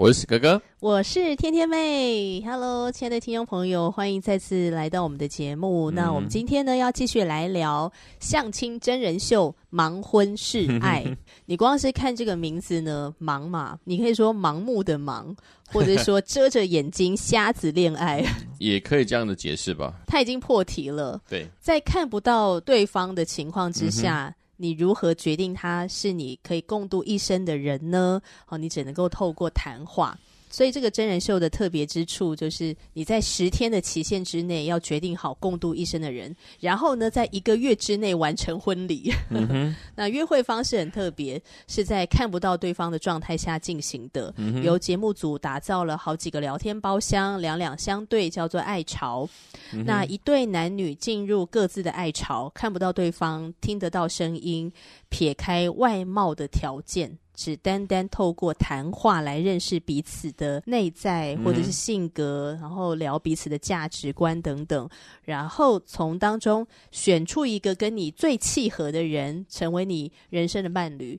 我是史哥哥，我是天天妹。Hello，亲爱的听众朋友，欢迎再次来到我们的节目。嗯、那我们今天呢，要继续来聊相亲真人秀《盲婚试爱》。你光是看这个名字呢，盲嘛，你可以说盲目的盲，或者说遮着眼睛瞎子恋爱，也可以这样的解释吧。他已经破题了。对，在看不到对方的情况之下。嗯你如何决定他是你可以共度一生的人呢？哦，你只能够透过谈话。所以这个真人秀的特别之处就是，你在十天的期限之内要决定好共度一生的人，然后呢，在一个月之内完成婚礼。嗯、那约会方式很特别，是在看不到对方的状态下进行的。嗯、由节目组打造了好几个聊天包厢，两两相对，叫做爱巢。嗯、那一对男女进入各自的爱巢，看不到对方，听得到声音，撇开外貌的条件。只单单透过谈话来认识彼此的内在或者是性格，嗯、然后聊彼此的价值观等等，然后从当中选出一个跟你最契合的人，成为你人生的伴侣。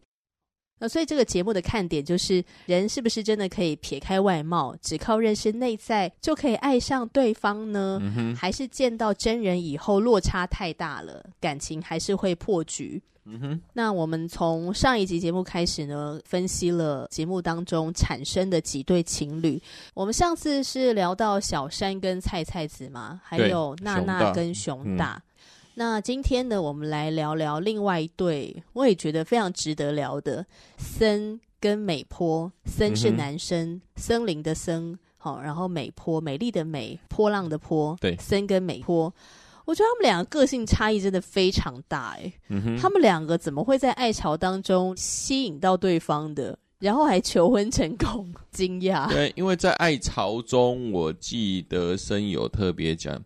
那所以这个节目的看点就是，人是不是真的可以撇开外貌，只靠认识内在就可以爱上对方呢？嗯、还是见到真人以后落差太大了，感情还是会破局？嗯哼，那我们从上一集节目开始呢，分析了节目当中产生的几对情侣。我们上次是聊到小山跟菜菜子嘛，还有娜娜跟熊大。嗯、那今天呢，我们来聊聊另外一对，我也觉得非常值得聊的森跟美坡。森是男生，嗯、森林的森，好，然后美坡，美丽的美，波浪的波。对，森跟美波。我觉得他们两个个性差异真的非常大哎，嗯，他们两个怎么会在爱巢当中吸引到对方的，然后还求婚成功？惊讶。对，因为在爱巢中，我记得森有特别讲，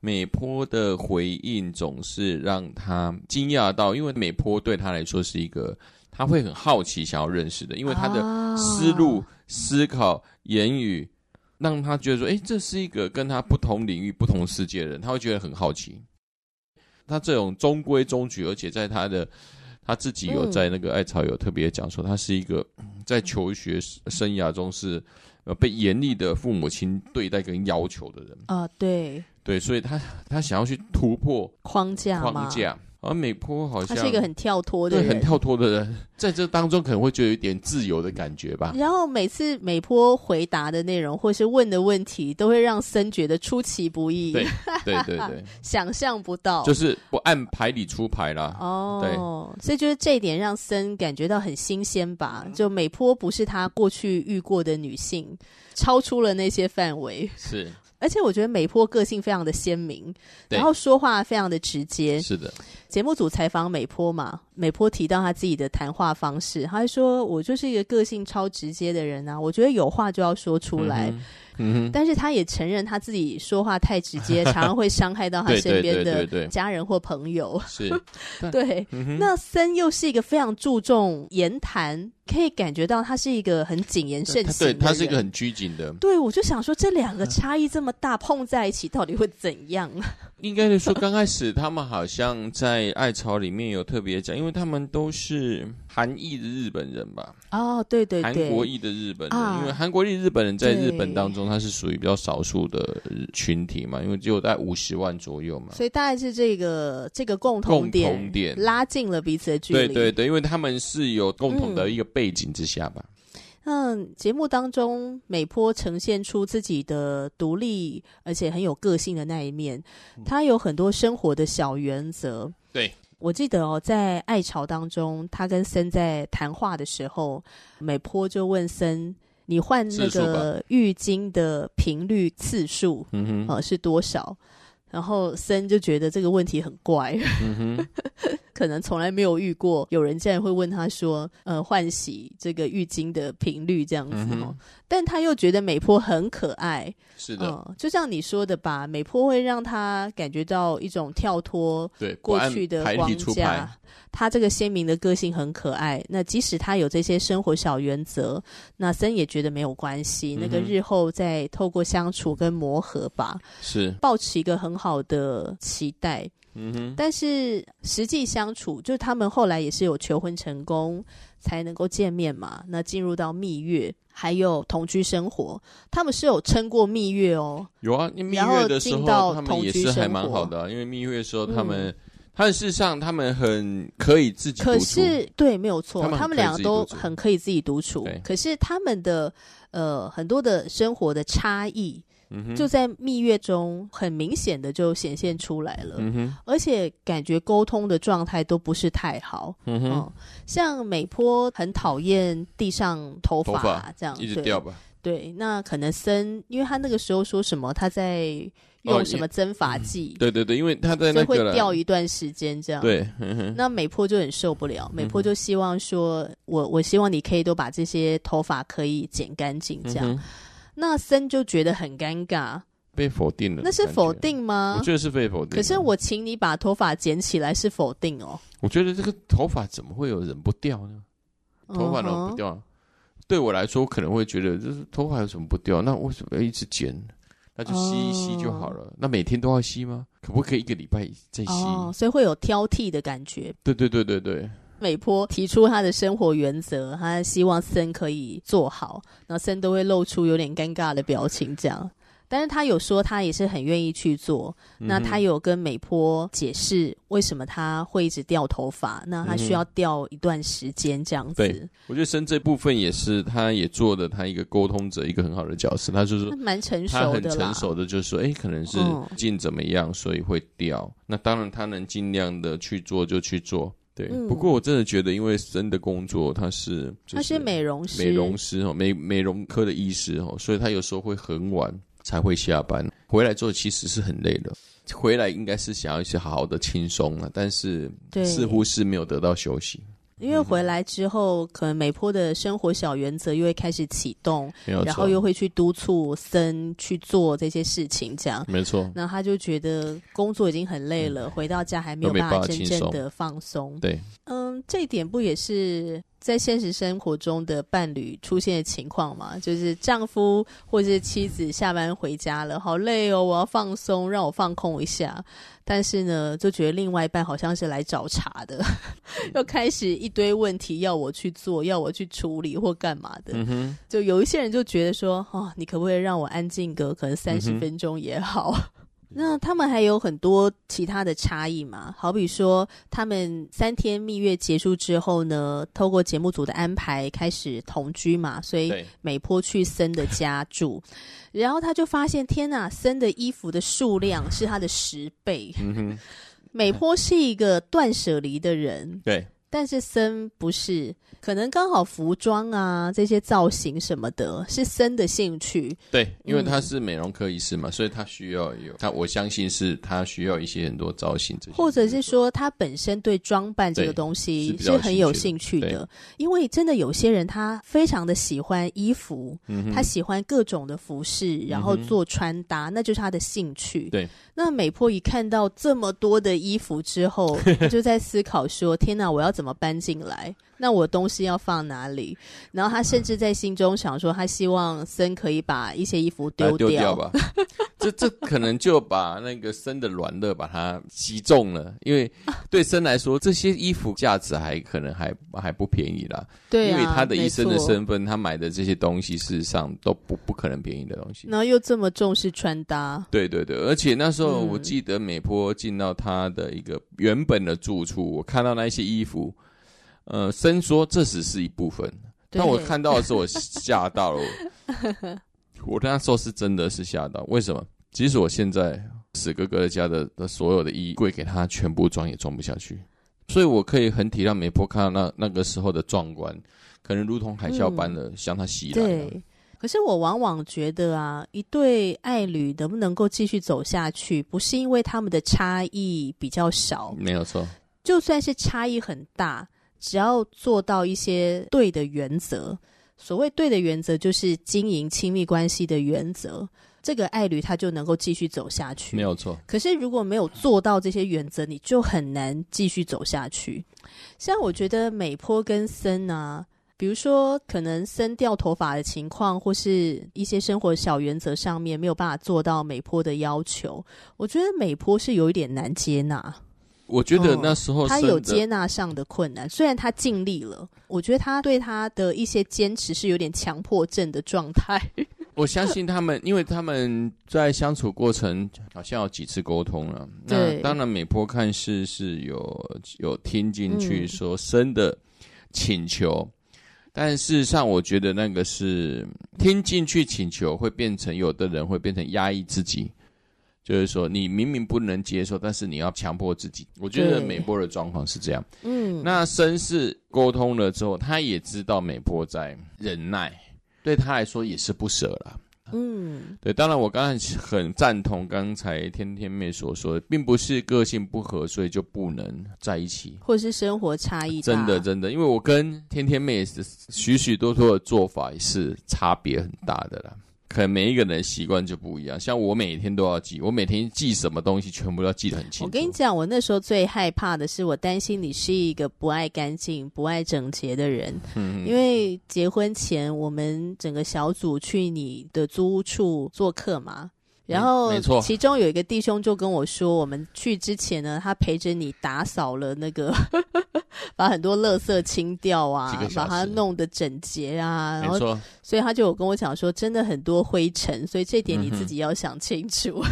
美波的回应总是让他惊讶到，因为美波对他来说是一个他会很好奇想要认识的，因为他的思路、啊、思考、言语。让他觉得说，哎，这是一个跟他不同领域、不同世界的人，他会觉得很好奇。他这种中规中矩，而且在他的他自己有在那个艾草有特别讲说，他是一个在求学生涯中是呃被严厉的父母亲对待跟要求的人啊，对对，所以他他想要去突破框架框架。而美坡好像他是一个很跳脱的人，对，很跳脱的人，在这当中可能会觉得有点自由的感觉吧。然后每次美坡回答的内容或是问的问题，都会让森觉得出其不意，对对对对，想象不到，就是不按牌理出牌啦。哦，对，所以就是这一点让森感觉到很新鲜吧。就美坡不是他过去遇过的女性，超出了那些范围。是。而且我觉得美波个性非常的鲜明，然后说话非常的直接。是的，节目组采访美波嘛，美波提到他自己的谈话方式，他还说：“我就是一个个性超直接的人啊，我觉得有话就要说出来。嗯”嗯，但是他也承认他自己说话太直接，常常会伤害到他身边的家人或朋友。是，对。那森又是一个非常注重言谈，可以感觉到他是一个很谨言慎行的。对，他是一个很拘谨的。对，我就想说，这两个差异这么大，碰在一起到底会怎样？应该是说，刚开始他们好像在爱巢里面有特别讲，因为他们都是韩裔的日本人吧？哦，对对对，韩国裔的日本人，啊、因为韩国裔日本人在日本当中，他是属于比较少数的群体嘛，因为只有在五十万左右嘛，所以大概是这个这个共同点，共同点拉近了彼此的距离。对对对，因为他们是有共同的一个背景之下吧。嗯那节目当中，美波呈现出自己的独立而且很有个性的那一面。他有很多生活的小原则。对，我记得哦，在爱巢当中，他跟森在谈话的时候，美波就问森：“你换那个浴巾的频率次数，嗯哼，呃，是多少？”然后森就觉得这个问题很怪，嗯哼，可能从来没有遇过有人竟然会问他说，呃，换洗这个浴巾的频率这样子哦。嗯、但他又觉得美波很可爱，是的、呃，就像你说的吧，美波会让他感觉到一种跳脱对过去的框架。他这个鲜明的个性很可爱。那即使他有这些生活小原则，那森也觉得没有关系。嗯、那个日后再透过相处跟磨合吧，是抱持一个很好的期待。嗯哼。但是实际相处，就是他们后来也是有求婚成功才能够见面嘛。那进入到蜜月，还有同居生活，他们是有撑过蜜月哦。有啊，蜜月的时候他们也是还蛮好的、啊，因为蜜月的时候他们、嗯。但事实上，他们很可以自己。可是，对，没有错，他们两个都很可以自己独处。可是，他们的呃很多的生活的差异，嗯、就在蜜月中很明显的就显现出来了。嗯、而且，感觉沟通的状态都不是太好。嗯哼，嗯像美坡很讨厌地上头发、啊、这样一直掉吧。对，那可能森，因为他那个时候说什么，他在。用什么增发剂、哦嗯？对对对，因为他在那个会掉一段时间这样。对，那美波就很受不了。美波就希望说，嗯、我我希望你可以都把这些头发可以剪干净这样。嗯、那森就觉得很尴尬，被否定了。那是否定吗？我觉得是被否定。可是我请你把头发剪起来是否定哦？我觉得这个头发怎么会有人不掉呢？头发怎么不掉？Uh huh. 对我来说，可能会觉得就是头发有什么不掉？那为什么要一直剪？那就吸一吸就好了。Oh. 那每天都要吸吗？可不可以一个礼拜再吸？Oh, 所以会有挑剔的感觉。对对对对对。美波提出他的生活原则，他希望森可以做好，然后森都会露出有点尴尬的表情，这样。但是他有说他也是很愿意去做，嗯、那他有跟美波解释为什么他会一直掉头发，那他需要掉一段时间这样子。对，我觉得森这部分也是，他也做的他一个沟通者，一个很好的角色。他就是蛮成熟的，他很成熟的，就是说，哎，可能是近怎么样，所以会掉。嗯、那当然他能尽量的去做就去做。对，嗯、不过我真的觉得，因为森的工作他是他是美容师，美容师哦，美美容科的医师哦，所以他有时候会很晚。才会下班，回来之后其实是很累的。回来应该是想要一些好好的轻松了，但是似乎是没有得到休息。因为回来之后，可能美坡的生活小原则又会开始启动，然后又会去督促森去做这些事情，这样。没错。那他就觉得工作已经很累了，嗯、回到家还没有办法真正的放松。对，嗯，这一点不也是在现实生活中的伴侣出现的情况嘛？就是丈夫或者是妻子下班回家了，好累哦，我要放松，让我放空一下。但是呢，就觉得另外一半好像是来找茬的，又开始一堆问题要我去做，要我去处理或干嘛的。嗯、就有一些人就觉得说，哦，你可不可以让我安静个可能三十分钟也好？嗯那他们还有很多其他的差异嘛？好比说，他们三天蜜月结束之后呢，透过节目组的安排开始同居嘛，所以美坡去森的家住，然后他就发现，天哪，森的衣服的数量是他的十倍。嗯哼，美坡是一个断舍离的人，对，但是森不是。可能刚好服装啊，这些造型什么的，是森的兴趣。对，因为他是美容科医师嘛，嗯、所以他需要有他，我相信是他需要一些很多造型这些，或者是说他本身对装扮这个东西是很有兴趣的。因为真的有些人他非常的喜欢衣服，嗯、他喜欢各种的服饰，然后做穿搭，嗯、那就是他的兴趣。对，那美波一看到这么多的衣服之后，他就在思考说：天哪，我要怎么搬进来？那我东西要放哪里？然后他甚至在心中想说，他希望森可以把一些衣服丢掉，丢掉吧。这这可能就把那个生的软肋把它击中了，因为对生来说，这些衣服价值还可能还还不便宜啦。对啊，因为他的医生的身份，他买的这些东西事实上都不不可能便宜的东西。然后又这么重视穿搭，对对对，而且那时候我记得美波进到他的一个原本的住处，我看到那些衣服。呃，生说这只是一部分，但我看到的时候，我吓到了。我跟他说是真的是吓到，为什么？即使我现在史哥哥家的的所有的衣柜给他全部装也装不下去，所以我可以很体谅美波看到那那个时候的壮观，可能如同海啸般的向他袭来。对可是我往往觉得啊，一对爱侣能不能够继续走下去，不是因为他们的差异比较少，没有错。就算是差异很大，只要做到一些对的原则，所谓对的原则，就是经营亲密关系的原则，这个爱侣他就能够继续走下去，没有错。可是如果没有做到这些原则，你就很难继续走下去。像我觉得美坡跟森啊，比如说可能森掉头发的情况，或是一些生活小原则上面没有办法做到美坡的要求，我觉得美坡是有一点难接纳。我觉得那时候、哦、他有接纳上的困难，虽然他尽力了，我觉得他对他的一些坚持是有点强迫症的状态。我相信他们，因为他们在相处过程好像有几次沟通了。对那当然，美波看似是有有听进去说生的请求，嗯、但事实上，我觉得那个是听进去请求会变成有的人会变成压抑自己。就是说，你明明不能接受，但是你要强迫自己。我觉得美波的状况是这样。嗯，那绅士沟通了之后，他也知道美波在忍耐，对他来说也是不舍了。嗯，对。当然，我刚才很赞同刚才天天妹所说的，并不是个性不合，所以就不能在一起，或是生活差异。真的，真的，因为我跟天天妹是许许多多的做法也是差别很大的啦。可能每一个人的习惯就不一样，像我每天都要记，我每天记什么东西，全部都要记得很清楚。我跟你讲，我那时候最害怕的是，我担心你是一个不爱干净、不爱整洁的人。嗯，因为结婚前，我们整个小组去你的租屋处做客嘛。然后，没错，其中有一个弟兄就跟我说，我们去之前呢，他陪着你打扫了那个，把很多垃圾清掉啊，把它弄得整洁啊。然后，所以他就有跟我讲说，真的很多灰尘，所以这点你自己要想清楚。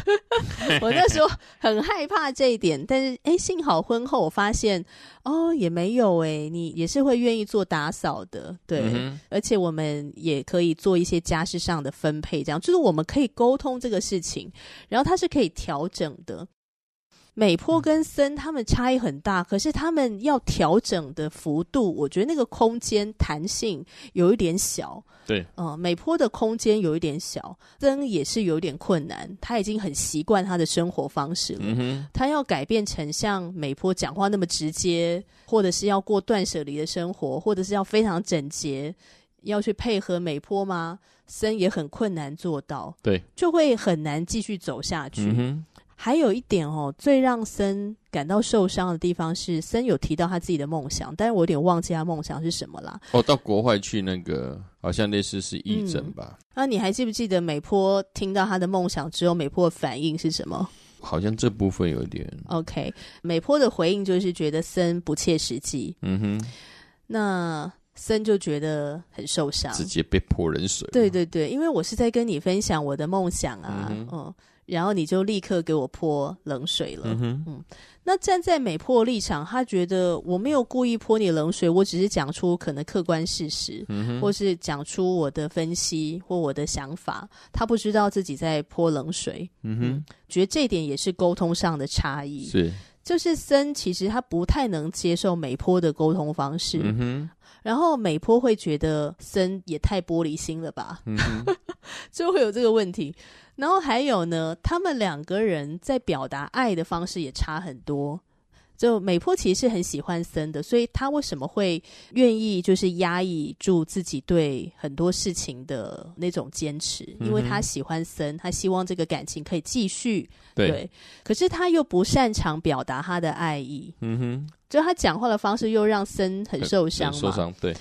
嗯、我那时候很害怕这一点，但是哎，幸好婚后我发现。哦，也没有哎，你也是会愿意做打扫的，对，嗯、而且我们也可以做一些家事上的分配，这样就是我们可以沟通这个事情，然后它是可以调整的。美坡跟森他们差异很大，可是他们要调整的幅度，我觉得那个空间弹性有一点小。对，嗯，美坡的空间有一点小，森也是有点困难。他已经很习惯他的生活方式了，嗯、他要改变成像美坡讲话那么直接，或者是要过断舍离的生活，或者是要非常整洁，要去配合美坡吗？森也很困难做到，对，就会很难继续走下去。嗯还有一点哦，最让森感到受伤的地方是，森有提到他自己的梦想，但是我有点忘记他梦想是什么啦。哦，到国外去那个，好像类似是义诊吧？那、嗯啊、你还记不记得美波听到他的梦想之后，美波的反应是什么？好像这部分有点 OK。美波的回应就是觉得森不切实际。嗯哼，那森就觉得很受伤，直接被泼冷水。对对对，因为我是在跟你分享我的梦想啊，嗯，嗯。然后你就立刻给我泼冷水了。嗯哼，嗯，那站在美波立场，他觉得我没有故意泼你冷水，我只是讲出可能客观事实，嗯哼，或是讲出我的分析或我的想法。他不知道自己在泼冷水。嗯哼，嗯，觉得这点也是沟通上的差异。是，就是森其实他不太能接受美坡的沟通方式。嗯哼，然后美坡会觉得森也太玻璃心了吧？嗯哼，就会有这个问题。然后还有呢，他们两个人在表达爱的方式也差很多。就美波其实是很喜欢森的，所以他为什么会愿意就是压抑住自己对很多事情的那种坚持？嗯、因为他喜欢森，他希望这个感情可以继续。对，对，可是他又不擅长表达他的爱意。嗯哼，就他讲话的方式又让森很受伤嘛。受伤，对。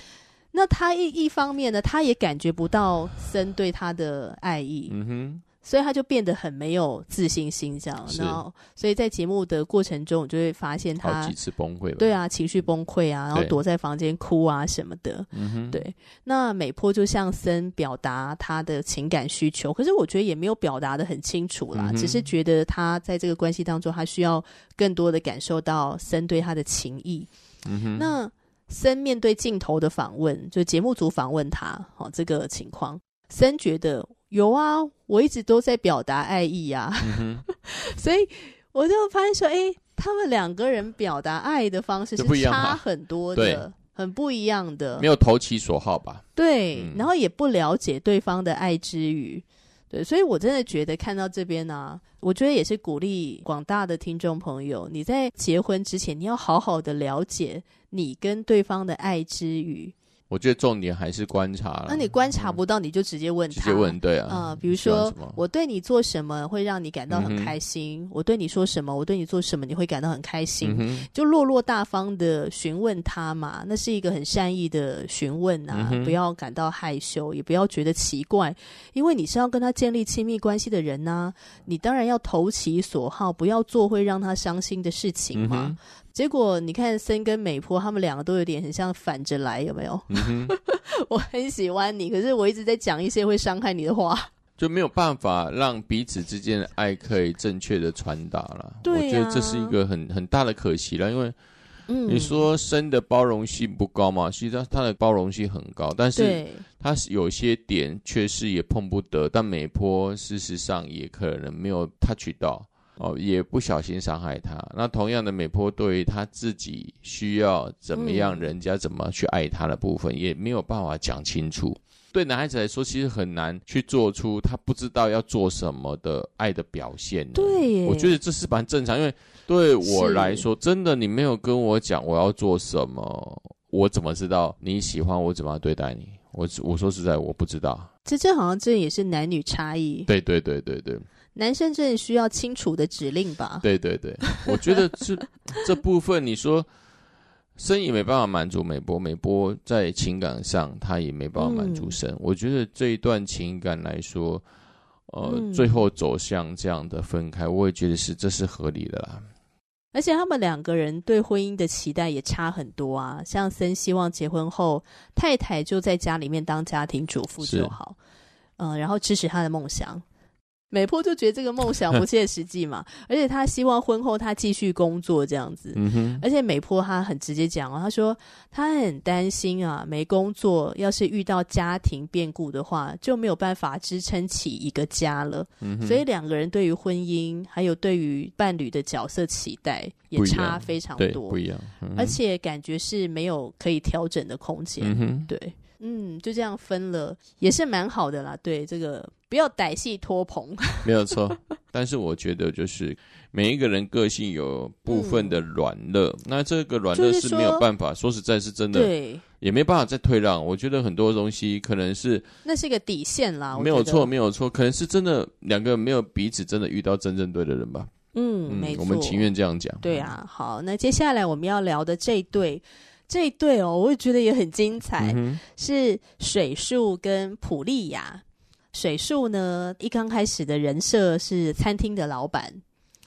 那他一一方面呢，他也感觉不到森对他的爱意。嗯哼。所以他就变得很没有自信心，这样，然后，所以在节目的过程中，我就会发现他好几次崩溃，对啊，情绪崩溃啊，然后躲在房间哭啊什么的，对，对。那美波就向森表达他的情感需求，可是我觉得也没有表达的很清楚啦，嗯、只是觉得他在这个关系当中，他需要更多的感受到森对他的情意。嗯哼。那森面对镜头的访问，就节目组访问他，哦，这个情况，森觉得。有啊，我一直都在表达爱意啊，嗯、所以我就发现说，哎，他们两个人表达爱的方式是差很多的。很不一样的，没有投其所好吧？对，嗯、然后也不了解对方的爱之语，对，所以我真的觉得看到这边呢、啊，我觉得也是鼓励广大的听众朋友，你在结婚之前，你要好好的了解你跟对方的爱之语。我觉得重点还是观察了。那你观察不到，你就直接问他。直接问，对啊。啊、呃，比如说，我对你做什么会让你感到很开心？嗯、我对你说什么，我对你做什么你会感到很开心？嗯、就落落大方的询问他嘛，那是一个很善意的询问啊，嗯、不要感到害羞，也不要觉得奇怪，因为你是要跟他建立亲密关系的人呐、啊，你当然要投其所好，不要做会让他伤心的事情嘛。嗯结果你看森跟美波他们两个都有点很像反着来，有没有？嗯、我很喜欢你，可是我一直在讲一些会伤害你的话，就没有办法让彼此之间的爱可以正确的传达了。对啊、我觉得这是一个很很大的可惜了，因为你说森的包容性不高嘛，其实他的包容性很高，但是他有些点确实也碰不得，但美波事实上也可能没有 touch 到。哦，也不小心伤害他。那同样的，美波对于他自己需要怎么样，人家怎么去爱他的部分，嗯、也没有办法讲清楚。对男孩子来说，其实很难去做出他不知道要做什么的爱的表现。对，我觉得这是蛮正常，因为对我来说，真的你没有跟我讲我要做什么，我怎么知道你喜欢我怎么对待你？我我说实在，我不知道。这这好像这也是男女差异。对对对对对。男生真的需要清楚的指令吧？对对对，我觉得这这部分你说，森也没办法满足美波，美波在情感上他也没办法满足森。嗯、我觉得这一段情感来说，呃，嗯、最后走向这样的分开，我也觉得是这是合理的啦。而且他们两个人对婚姻的期待也差很多啊，像森希望结婚后太太就在家里面当家庭主妇就好，嗯、呃，然后支持他的梦想。美波就觉得这个梦想不 切实际嘛，而且他希望婚后他继续工作这样子。嗯。而且美波他很直接讲哦，他说他很担心啊，没工作要是遇到家庭变故的话，就没有办法支撑起一个家了。嗯。所以两个人对于婚姻还有对于伴侣的角色期待也差非常多，不一样。嗯、而且感觉是没有可以调整的空间。嗯。对。嗯，就这样分了，也是蛮好的啦。对，这个不要歹戏拖棚，没有错。但是我觉得，就是每一个人个性有部分的软弱，嗯、那这个软弱是没有办法。说，说实在，是真的，对，也没办法再退让。我觉得很多东西可能是那是一个底线啦。没有错，没有错，可能是真的两个没有彼此真的遇到真正对的人吧。嗯，没错，我们情愿这样讲。对啊，好，那接下来我们要聊的这一对。这一对哦，我也觉得也很精彩，嗯、是水树跟普利亚。水树呢，一刚开始的人设是餐厅的老板，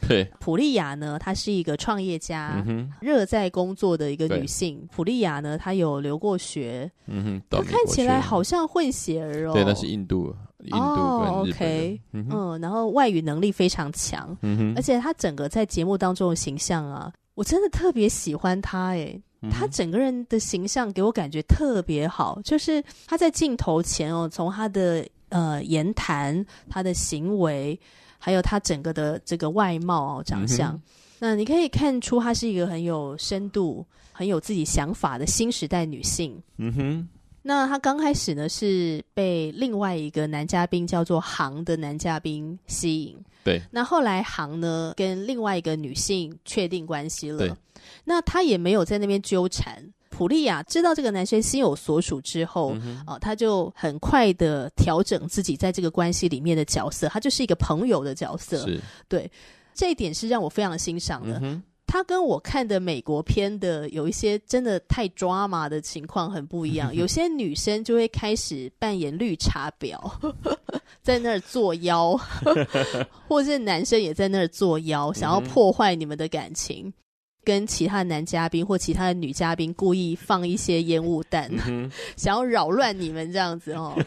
对。普利亚呢，她是一个创业家，热、在工作的一个女性。普利亚呢，她有留过学，嗯哼，她看起来好像混血儿哦。对，那是印度，印度。OK，嗯，嗯，然后外语能力非常强，嗯哼，而且她整个在节目当中的形象啊，我真的特别喜欢她，诶。他整个人的形象给我感觉特别好，就是他在镜头前哦，从他的呃言谈、他的行为，还有他整个的这个外貌哦长相，嗯、那你可以看出她是一个很有深度、很有自己想法的新时代女性。嗯哼，那他刚开始呢是被另外一个男嘉宾叫做航的男嘉宾吸引，对，那后来航呢跟另外一个女性确定关系了。那他也没有在那边纠缠。普利亚知道这个男生心有所属之后，嗯哼，啊，他就很快的调整自己在这个关系里面的角色，他就是一个朋友的角色。是，对，这一点是让我非常欣赏的。嗯哼，他跟我看的美国片的有一些真的太 drama 的情况很不一样。有些女生就会开始扮演绿茶婊，在那儿作妖，或者是男生也在那儿作妖，想要破坏你们的感情。跟其他男嘉宾或其他的女嘉宾故意放一些烟雾弹，嗯、想要扰乱你们这样子哦。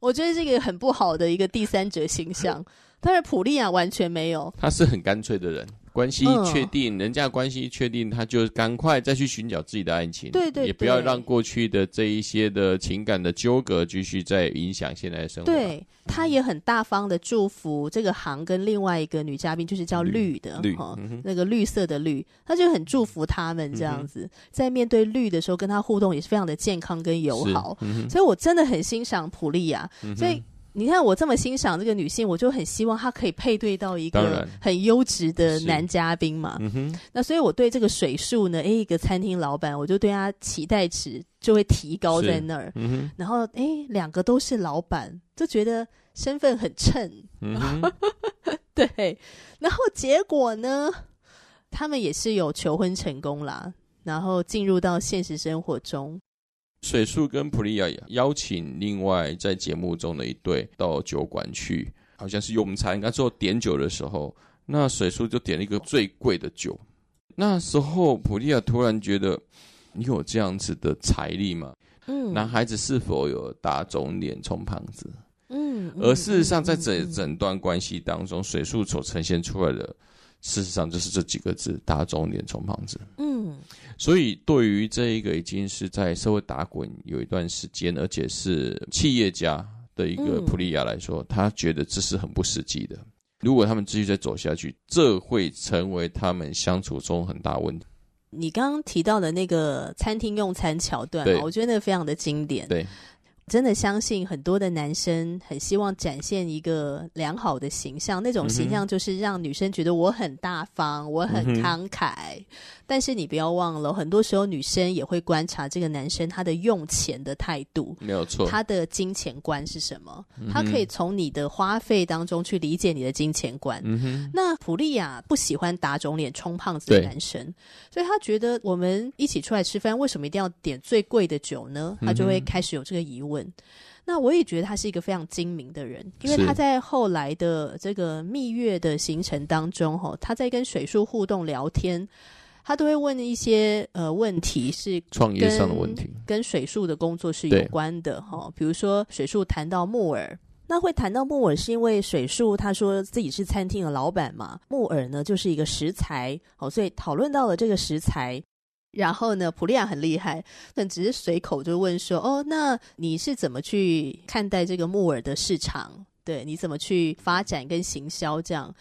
我觉得这个很不好的一个第三者形象。但是普利亚完全没有，他是很干脆的人。关系确定，嗯、人家关系确定，他就赶快再去寻找自己的爱情，对，对对，也不要让过去的这一些的情感的纠葛继续在影响现在的生活。对，他也很大方的祝福这个行跟另外一个女嘉宾，就是叫绿的绿，那个绿色的绿，他就很祝福他们这样子，嗯、在面对绿的时候跟他互动也是非常的健康跟友好，嗯、所以我真的很欣赏普利亚，嗯、所以。你看我这么欣赏这个女性，我就很希望她可以配对到一个很优质的男嘉宾嘛。嗯、那所以我对这个水树呢，诶，一个餐厅老板，我就对他期待值就会提高在那儿。嗯、然后诶，两个都是老板，就觉得身份很称。嗯、对，然后结果呢，他们也是有求婚成功啦，然后进入到现实生活中。水树跟普利亚邀请另外在节目中的一对到酒馆去，好像是用餐。那时候点酒的时候，那水树就点了一个最贵的酒。那时候普利亚突然觉得，你有这样子的财力吗？嗯，男孩子是否有打肿脸充胖子？嗯，而事实上，在整整段关系当中，水树所呈现出来的。事实上就是这几个字：打肿脸充胖子。嗯，所以对于这一个已经是在社会打滚有一段时间，而且是企业家的一个普利亚来说，嗯，他觉得这是很不实际的。如果他们继续再走下去，这会成为他们相处中很大问题。你刚刚提到的那个餐厅用餐桥段，我觉得那个非常的经典。对。真的相信很多的男生很希望展现一个良好的形象，那种形象就是让女生觉得我很大方，我很慷慨。嗯但是你不要忘了，很多时候女生也会观察这个男生他的用钱的态度，没有错。他的金钱观是什么？嗯、他可以从你的花费当中去理解你的金钱观。嗯、那普利亚不喜欢打肿脸充胖子的男生，所以他觉得我们一起出来吃饭，为什么一定要点最贵的酒呢？他就会开始有这个疑问。嗯、那我也觉得他是一个非常精明的人，因为他在后来的这个蜜月的行程当中，哈，他在跟水树互动聊天。他都会问一些呃问题，是创业上的问题，跟水树的工作是有关的哈。比如说水树谈到木耳，那会谈到木耳，是因为水树他说自己是餐厅的老板嘛，木耳呢就是一个食材哦，所以讨论到了这个食材。然后呢，普利亚很厉害，但只是随口就问说：“哦，那你是怎么去看待这个木耳的市场？”对，你怎么去发展跟行销这样？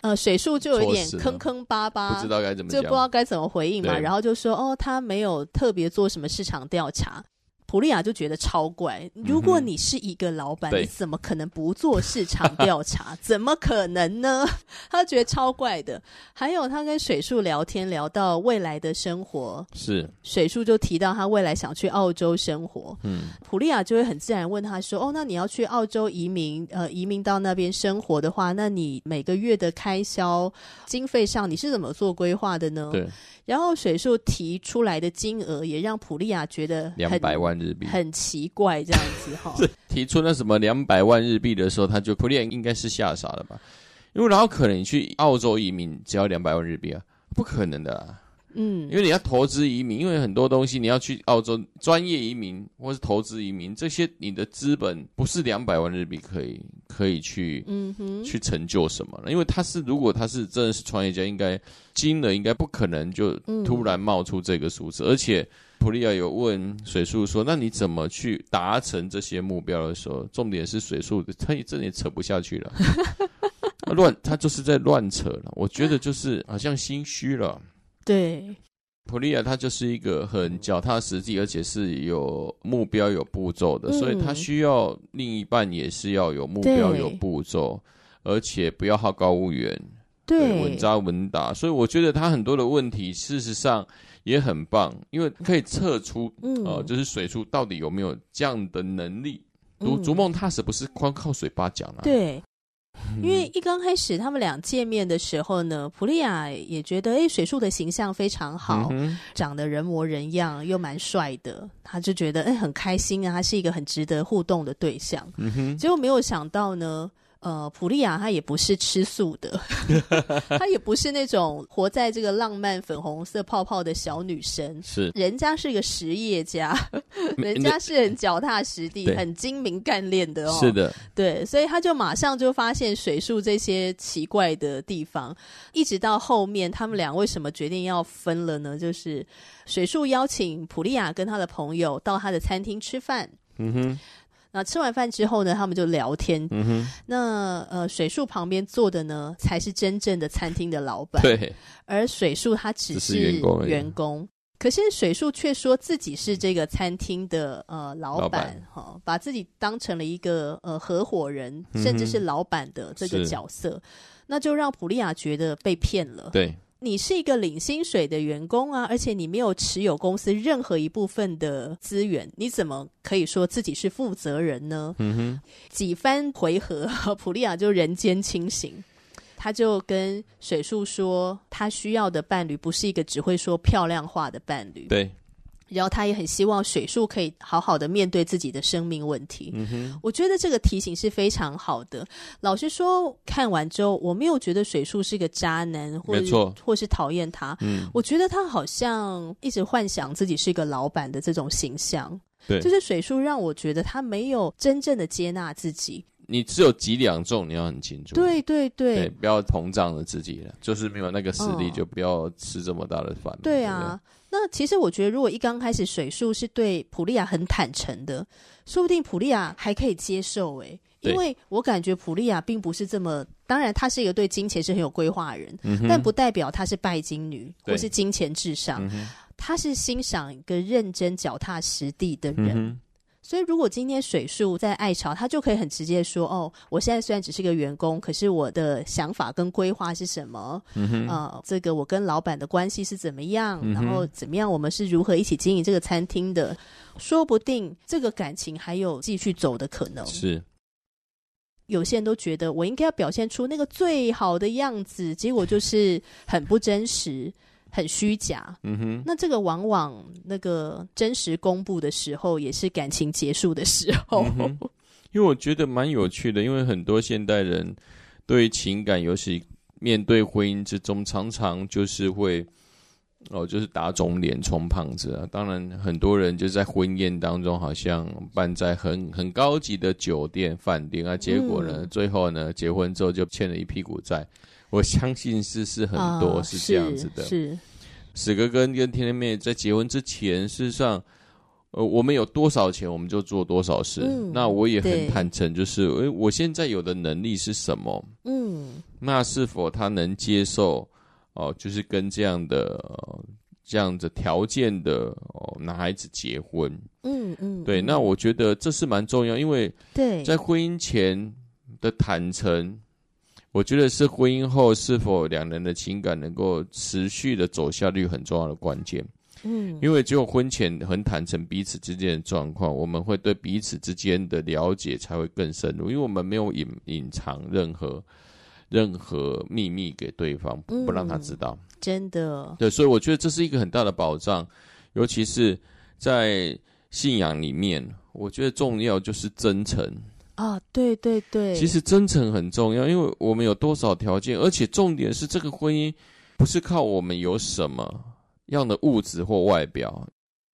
呃，水树就有点坑坑巴巴，不知道该怎么，就不知道该怎么回应嘛。然后就说哦，他没有特别做什么市场调查。普利亚就觉得超怪。如果你是一个老板，嗯、你怎么可能不做市场调查？怎么可能呢？他觉得超怪的。还有，他跟水树聊天，聊到未来的生活，是水树就提到他未来想去澳洲生活。嗯，普利亚就会很自然问他说：“哦，那你要去澳洲移民？呃，移民到那边生活的话，那你每个月的开销经费上，你是怎么做规划的呢？”对。然后水树提出来的金额也让普利亚觉得两百万日币很奇怪，这样子哈。提出那什么两百万日币的时候，他就普利应该是吓傻了吧？因为然后可能你去澳洲移民只要两百万日币啊，不可能的啊。嗯，因为你要投资移民，因为很多东西你要去澳洲专业移民或是投资移民，这些你的资本不是两百万日币可以可以去嗯哼去成就什么了。因为他是如果他是真的是创业家，应该金额应该不可能就突然冒出这个数字。嗯、而且普利亚有问水树说：“那你怎么去达成这些目标的时候？”重点是水树他也真的扯不下去了，乱他就是在乱扯了。我觉得就是好像心虚了。对，普利亚他就是一个很脚踏实地，而且是有目标、有步骤的，嗯、所以他需要另一半也是要有目标、有步骤，而且不要好高骛远，对，稳扎稳打。所以我觉得他很多的问题，事实上也很棒，因为可以测出，嗯、呃，就是水树到底有没有这样的能力。逐逐梦踏实不是光靠嘴巴讲啊，对。因为一刚开始他们俩见面的时候呢，普利亚也觉得，哎，水树的形象非常好，嗯、长得人模人样，又蛮帅的，他就觉得，哎，很开心啊，他是一个很值得互动的对象。嗯哼、结果没有想到呢，呃，普利亚她也不是吃素的，她也不是那种活在这个浪漫粉红色泡泡的小女生，是人家是一个实业家，人家是很脚踏实地、很精明干练的哦。是的，对，所以他就马上就发现水树这些奇怪的地方，一直到后面他们俩为什么决定要分了呢？就是水树邀请普利亚跟他的朋友到他的餐厅吃饭。嗯哼。那吃完饭之后呢，他们就聊天。嗯哼。那呃，水树旁边坐的呢，才是真正的餐厅的老板。对。而水树他只是员工，员工。可是水树却说自己是这个餐厅的呃老板，哈、哦，把自己当成了一个呃合伙人，甚至是老板的这个角色，嗯、那就让普利亚觉得被骗了。对。你是一个领薪水的员工啊，而且你没有持有公司任何一部分的资源，你怎么可以说自己是负责人呢？嗯哼，几番回合，普利亚就人间清醒，他就跟水树说，他需要的伴侣不是一个只会说漂亮话的伴侣。对。然后他也很希望水树可以好好的面对自己的生命问题。嗯哼，我觉得这个提醒是非常好的。老实说，看完之后我没有觉得水树是个渣男，或者或是讨厌他。嗯，我觉得他好像一直幻想自己是一个老板的这种形象。对，就是水树让我觉得他没有真正的接纳自己。你只有几两重，你要很清楚。对对对，对，不要膨胀了自己了。就是没有那个实力，就不要吃这么大的饭。哦。对啊。那其实我觉得，如果一刚开始水树是对普利亚很坦诚的，说不定普利亚还可以接受诶，因为我感觉普利亚并不是这么，当然她是一个对金钱是很有规划的人，嗯、但不代表她是拜金女或是金钱至上，她、嗯、是欣赏一个认真脚踏实地的人。嗯所以，如果今天水树在爱巢，他就可以很直接说：“哦，我现在虽然只是个员工，可是我的想法跟规划是什么？嗯哼，呃，这个我跟老板的关系是怎么样？嗯、然后怎么样？我们是如何一起经营这个餐厅的？说不定这个感情还有继续走的可能。是，有些人都觉得我应该要表现出那个最好的样子，结果就是很不真实。”很虚假，嗯哼，那这个往往那个真实公布的时候，也是感情结束的时候。嗯、因为我觉得蛮有趣的，因为很多现代人对情感，尤其面对婚姻之中，常常就是会哦，就是打肿脸充胖子啊。当然，很多人就在婚宴当中，好像办在很很高级的酒店饭店啊，结果呢，嗯、最后呢，结婚之后就欠了一屁股债。我相信是是很多是这样子的。啊、是史哥哥跟天天妹在结婚之前，事实上，呃，我们有多少钱，我们就做多少事。嗯、那我也很坦诚，就是，诶，我现在有的能力是什么？嗯，那是否他能接受？哦、呃，就是跟这样的、呃、这样子条件的哦、呃、男孩子结婚。嗯嗯，对。那我觉得这是蛮重要，因为对在婚姻前的坦诚。我觉得是婚姻后是否两人的情感能够持续的走下去很重要的关键。嗯，因为只有婚前很坦诚彼此之间的状况，我们会对彼此之间的了解才会更深入，因为我们没有隐隐藏任何任何秘密给对方，不让他知道。嗯，真的。对，所以我觉得这是一个很大的保障，尤其是在信仰里面，我觉得重要就是真诚。啊，对对对，其实真诚很重要，因为我们有多少条件，而且重点是这个婚姻不是靠我们有什么样的物质或外表，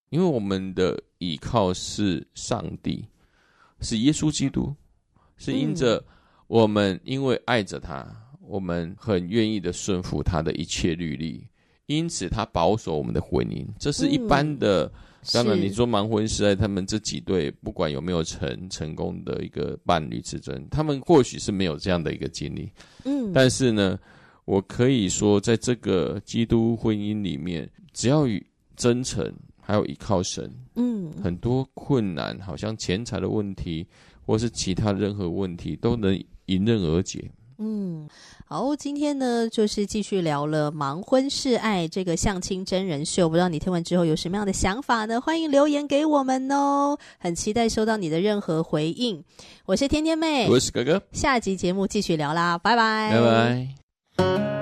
因为我们的依靠是上帝，是耶稣基督，是因着我们因为爱着他，我们很愿意的顺服他的一切律例，因此他保守我们的婚姻，这是一般的。当然，你说盲婚试爱，他们这几对不管有没有成成功的一个伴侣之争，他们或许是没有这样的一个经历。嗯，但是呢，我可以说，在这个基督婚姻里面，只要与真诚，还有依靠神，嗯，很多困难，好像钱财的问题，或是其他任何问题，都能迎刃而解。嗯，好，今天呢就是继续聊了《盲婚试爱》这个相亲真人秀，不知道你听完之后有什么样的想法呢？欢迎留言给我们哦，很期待收到你的任何回应。我是天天妹，我是哥哥，下集节目继续聊啦，拜拜，拜拜。